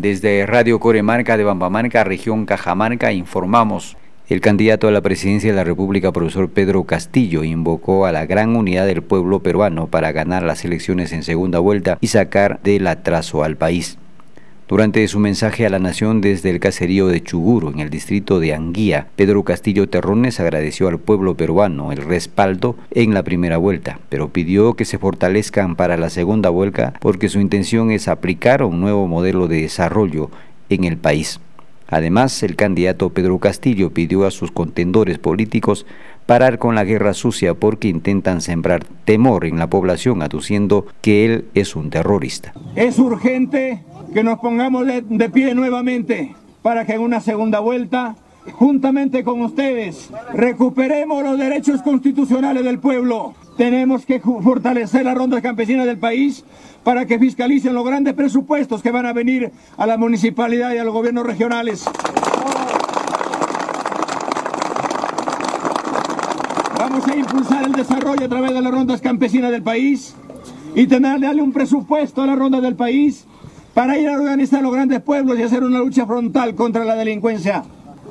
Desde Radio Coremarca de Bambamarca, región Cajamarca, informamos. El candidato a la presidencia de la República, profesor Pedro Castillo, invocó a la gran unidad del pueblo peruano para ganar las elecciones en segunda vuelta y sacar del atraso al país. Durante su mensaje a la nación desde el caserío de Chuguro, en el distrito de Anguía, Pedro Castillo Terrones agradeció al pueblo peruano el respaldo en la primera vuelta, pero pidió que se fortalezcan para la segunda vuelta porque su intención es aplicar un nuevo modelo de desarrollo en el país. Además, el candidato Pedro Castillo pidió a sus contendores políticos parar con la guerra sucia porque intentan sembrar temor en la población aduciendo que él es un terrorista. Es urgente que nos pongamos de, pie nuevamente para que en una segunda vuelta juntamente con ustedes, recuperemos los derechos constitucionales del pueblo. Tenemos que fortalecer la ronda campesina del país para que fiscalicen los grandes presupuestos que van a venir a la municipalidad y a los gobiernos regionales. Vamos a impulsar el desarrollo a través de las rondas campesinas del país y tener, darle un presupuesto a la ronda del país para ir a organizar los grandes pueblos y hacer una lucha frontal contra la delincuencia.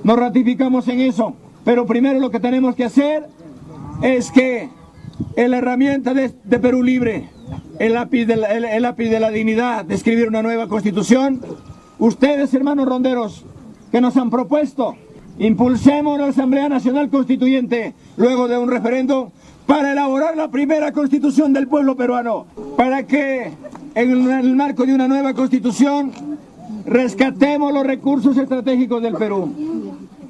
Nos ratificamos en eso, pero primero lo que tenemos que hacer es que la herramienta de, Perú Libre, el lápiz, de la, el lápiz de la dignidad de escribir una nueva constitución, ustedes hermanos ronderos que nos han propuesto, impulsemos la Asamblea Nacional Constituyente luego de un referendo para elaborar la primera constitución del pueblo peruano, para que en el marco de una nueva constitución rescatemos los recursos estratégicos del Perú.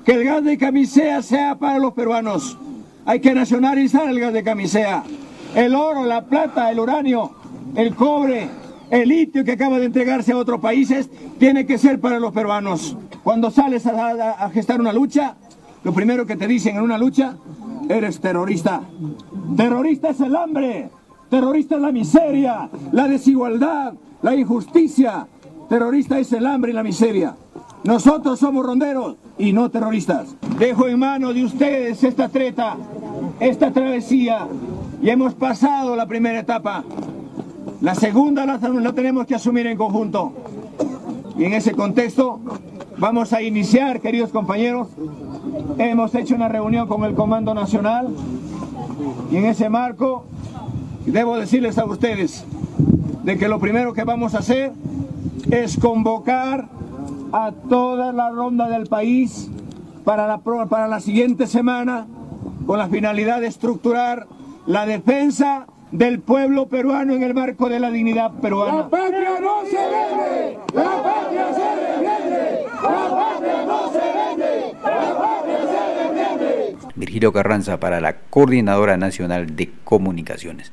Que el gas de camisea sea para los peruanos. Hay que nacionalizar el gas de camisea. El oro, la plata, el uranio, el cobre, el litio que acaba de entregarse a otros países, tiene que ser para los peruanos. Cuando sales a, gestar una lucha, lo primero que te dicen en una lucha, eres terrorista. Terrorista es el hambre, terrorista es la miseria, la desigualdad, la injusticia. Terrorista es el hambre y la miseria. Nosotros somos ronderos y no terroristas. Dejo en manos de ustedes esta treta, esta travesía. Y hemos pasado la primera etapa. La segunda la, tenemos que asumir en conjunto. Y en ese contexto vamos a iniciar, queridos compañeros. Hemos hecho una reunión con el Comando Nacional y en ese marco debo decirles a ustedes de que lo primero que vamos a hacer es convocar a toda la ronda del país para la, para la siguiente semana con la finalidad de estructurar la defensa del pueblo peruano en el marco de la dignidad peruana. La patria no se vende, la patria se defiende, la patria no se vende, la patria se defiende. Virgilio Carranza para la Coordinadora Nacional de Comunicaciones.